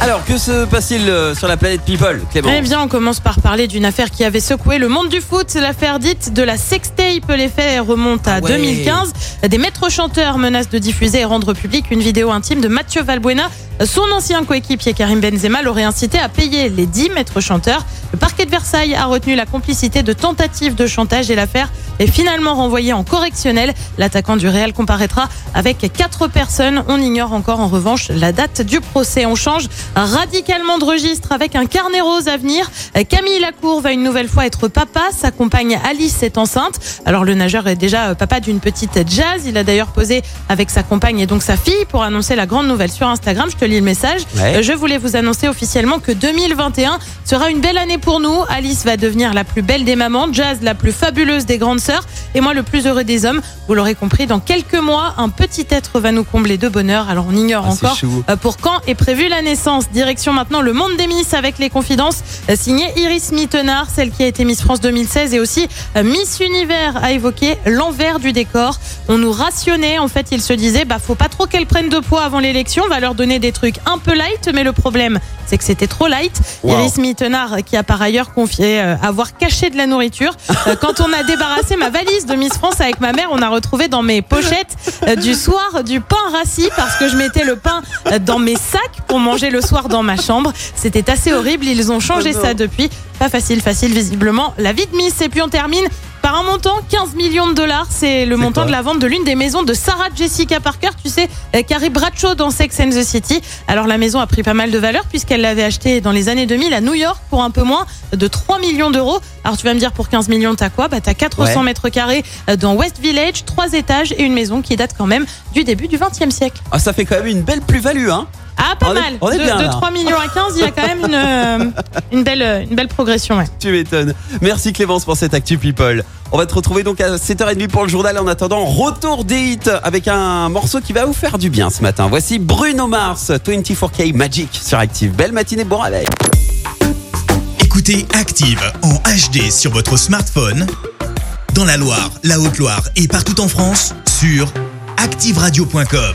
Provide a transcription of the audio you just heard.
Alors, que se passe-t-il euh, sur la planète People, Clément Eh bien, on commence par parler d'une affaire qui avait secoué le monde du foot. C'est l'affaire dite de la sextape. Les faits remontent à Ah ouais. 2015. Des maîtres chanteurs menacent de diffuser et rendre public une vidéo intime de Mathieu Valbuena. Son ancien coéquipier Karim Benzema l'aurait incité à payer les 10 maîtres chanteurs. Le parquet de Versailles a retenu la complicité de tentatives de chantage et l'affaire est finalement renvoyée en correctionnel. L'attaquant du Real comparaîtra avec quatre personnes. On ignore encore en revanche la date du procès. On change radicalement de registre avec un carnet rose à venir. Camille Lacour va une nouvelle fois être papa. Sa compagne Alice est enceinte. Alors le nageur est déjà papa d'une petite Jazz. Il a d'ailleurs posé avec sa compagne et donc sa fille pour annoncer la grande nouvelle sur Instagram. Je te lis le message. Ouais. Euh, Je voulais vous annoncer officiellement que 2021 sera une belle année pour nous. Alice va devenir la plus belle des mamans, Jazz la plus fabuleuse des grandes sœurs et moi le plus heureux des hommes. Vous l'aurez compris, dans quelques mois, un petit être va nous combler de bonheur. Alors on ignore Ah, encore chou. euh, pour quand est prévue la naissance. Direction maintenant le monde des Miss avec les confidences euh, signées Iris Mittenard, celle qui a été Miss France 2016 et aussi euh, Miss Univers a évoqué l'envers du décor. On nous rationnait, en fait, il se disait, bah faut pas trop qu'elles prennent de poids avant l'élection, on va leur donner des trucs un peu light, mais le problème c'est que c'était trop light. Wow. Iris Mittenard qui a par ailleurs confié euh, avoir caché de la nourriture. Euh, quand on a débarrassé ma valise de Miss France avec ma mère, on a retrouvé dans mes pochettes euh, du soir du pain rassis parce que je mettais le pain euh, dans mes sacs pour manger le soir dans ma chambre. C'était assez horrible. Ils ont changé Oh ça depuis. Pas facile, facile visiblement. La vie de Miss. Et puis on termine par un montant 15 millions de dollars. C'est le montant de la vente de l'une des maisons de Sarah Jessica Parker. Tu sais, euh, Carrie Bradshaw dans Sex and the City. Alors la maison a pris pas mal de valeur puisqu'elle l'avait achetée dans les années 2000 à New York pour un peu moins de 3 millions d'euros. Alors tu vas me dire pour 15 millions t'as quoi? Bah t'as 400 Ouais. mètres carrés euh, dans West Village, 3 étages et une maison qui date quand même du début du 20e siècle. Ah, ça fait quand même une belle plus-value, hein Ah pas On est- mal. on est de, bien, de là. 3 millions à 15, il y a quand même une, euh, une belle une belle progression. Ouais. Tu m'étonnes. Merci Clémence pour cette Actu People. On va te retrouver donc à 7h30 pour le journal. En attendant, retour des hits avec un morceau qui va vous faire du bien ce matin. Voici Bruno Mars, 24K Magic sur Active. Belle matinée, bon réveil. Écoutez Active en HD sur votre smartphone, dans la Loire, la Haute-Loire et partout en France, sur activeradio.com.